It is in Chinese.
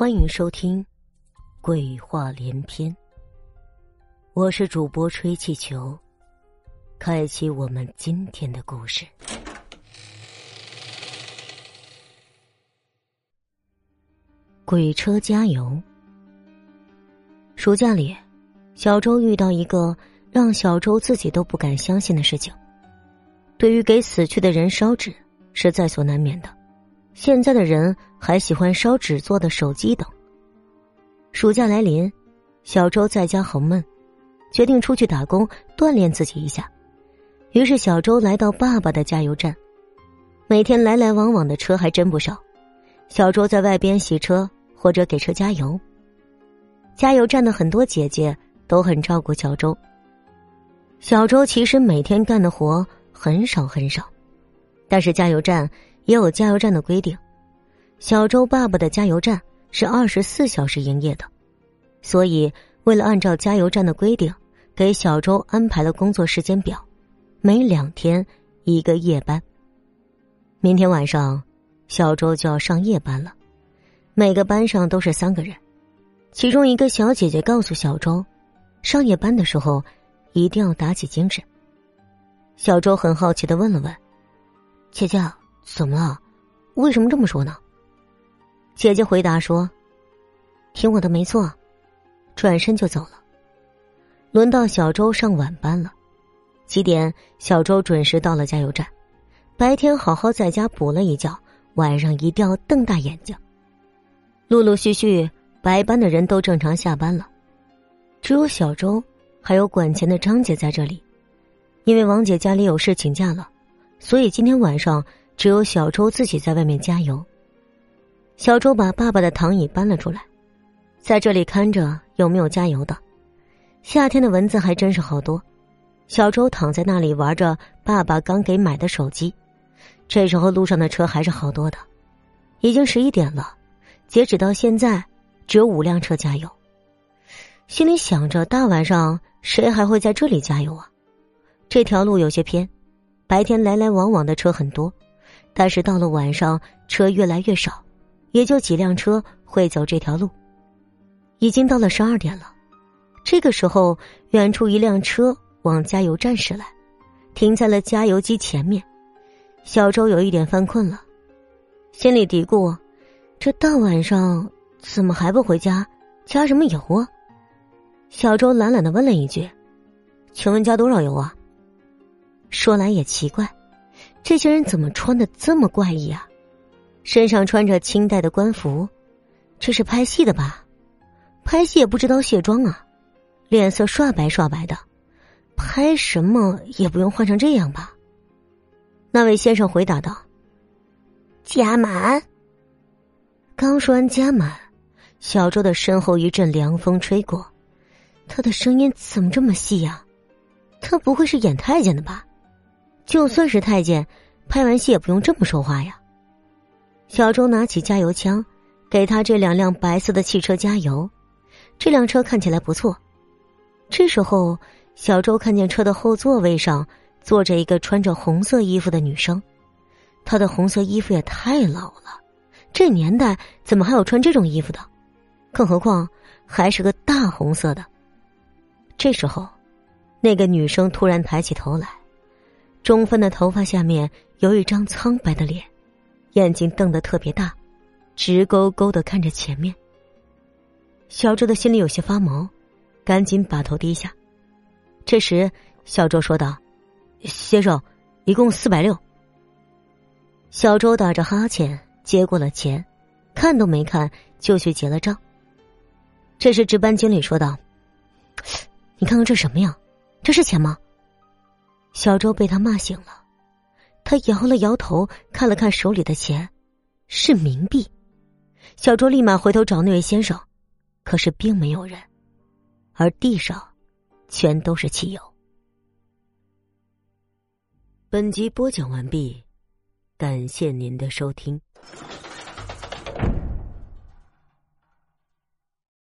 欢迎收听《鬼话连篇》，我是主播吹气球，开启我们今天的故事。鬼车加油。暑假里，小周遇到一个让小周自己都不敢相信的事情：对于给死去的人烧纸，是在所难免的。现在的人还喜欢烧纸做的手机等。暑假来临，小周在家好闷，决定出去打工锻炼自己一下。于是小周来到爸爸的加油站，每天来来往往的车还真不少。小周在外边洗车或者给车加油。加油站的很多姐姐都很照顾小周。小周其实每天干的活很少很少，但是加油站。也有加油站的规定，小周爸爸的加油站是二十四小时营业的，所以为了按照加油站的规定，给小周安排了工作时间表，每两天一个夜班。明天晚上，小周就要上夜班了，每个班上都是三个人，其中一个小姐姐告诉小周，上夜班的时候一定要打起精神。小周很好奇的问了问，姐姐。怎么了？为什么这么说呢？姐姐回答说：“听我的，没错。”转身就走了。轮到小周上晚班了。几点？小周准时到了加油站。白天好好在家补了一觉，晚上一定要瞪大眼睛。陆陆续续，白班的人都正常下班了，只有小周还有管钱的张姐在这里。因为王姐家里有事请假了，所以今天晚上。只有小周自己在外面加油。小周把爸爸的躺椅搬了出来，在这里看着有没有加油的。夏天的蚊子还真是好多。小周躺在那里玩着爸爸刚给买的手机。这时候路上的车还是好多的，已经十一点了，截止到现在只有五辆车加油。心里想着，大晚上谁还会在这里加油啊？这条路有些偏，白天来来往往的车很多。但是到了晚上，车越来越少，也就几辆车会走这条路。已经到了十二点了，这个时候，远处一辆车往加油站驶来，停在了加油机前面。小周有一点犯困了，心里嘀咕：这大晚上怎么还不回家？加什么油啊？小周懒懒的问了一句：“请问加多少油啊？”说来也奇怪。这些人怎么穿的这么怪异啊？身上穿着清代的官服，这是拍戏的吧？拍戏也不知道卸妆啊，脸色刷白刷白的，拍什么也不用换成这样吧？那位先生回答道：“加满。”刚说完加满，小周的身后一阵凉风吹过，他的声音怎么这么细呀？他不会是演太监的吧？就算是太监，拍完戏也不用这么说话呀。小周拿起加油枪，给他这两辆白色的汽车加油。这辆车看起来不错。这时候，小周看见车的后座位上坐着一个穿着红色衣服的女生。她的红色衣服也太老了，这年代怎么还有穿这种衣服的？更何况还是个大红色的。这时候，那个女生突然抬起头来。中分的头发下面有一张苍白的脸，眼睛瞪得特别大，直勾勾的看着前面。小周的心里有些发毛，赶紧把头低下。这时，小周说道：“先生，一共四百六。”小周打着哈欠接过了钱，看都没看就去结了账。这时，值班经理说道：“你看看这什么呀？这是钱吗？”小周被他骂醒了，他摇了摇头，看了看手里的钱，是冥币。小周立马回头找那位先生，可是并没有人，而地上全都是汽油。本集播讲完毕，感谢您的收听。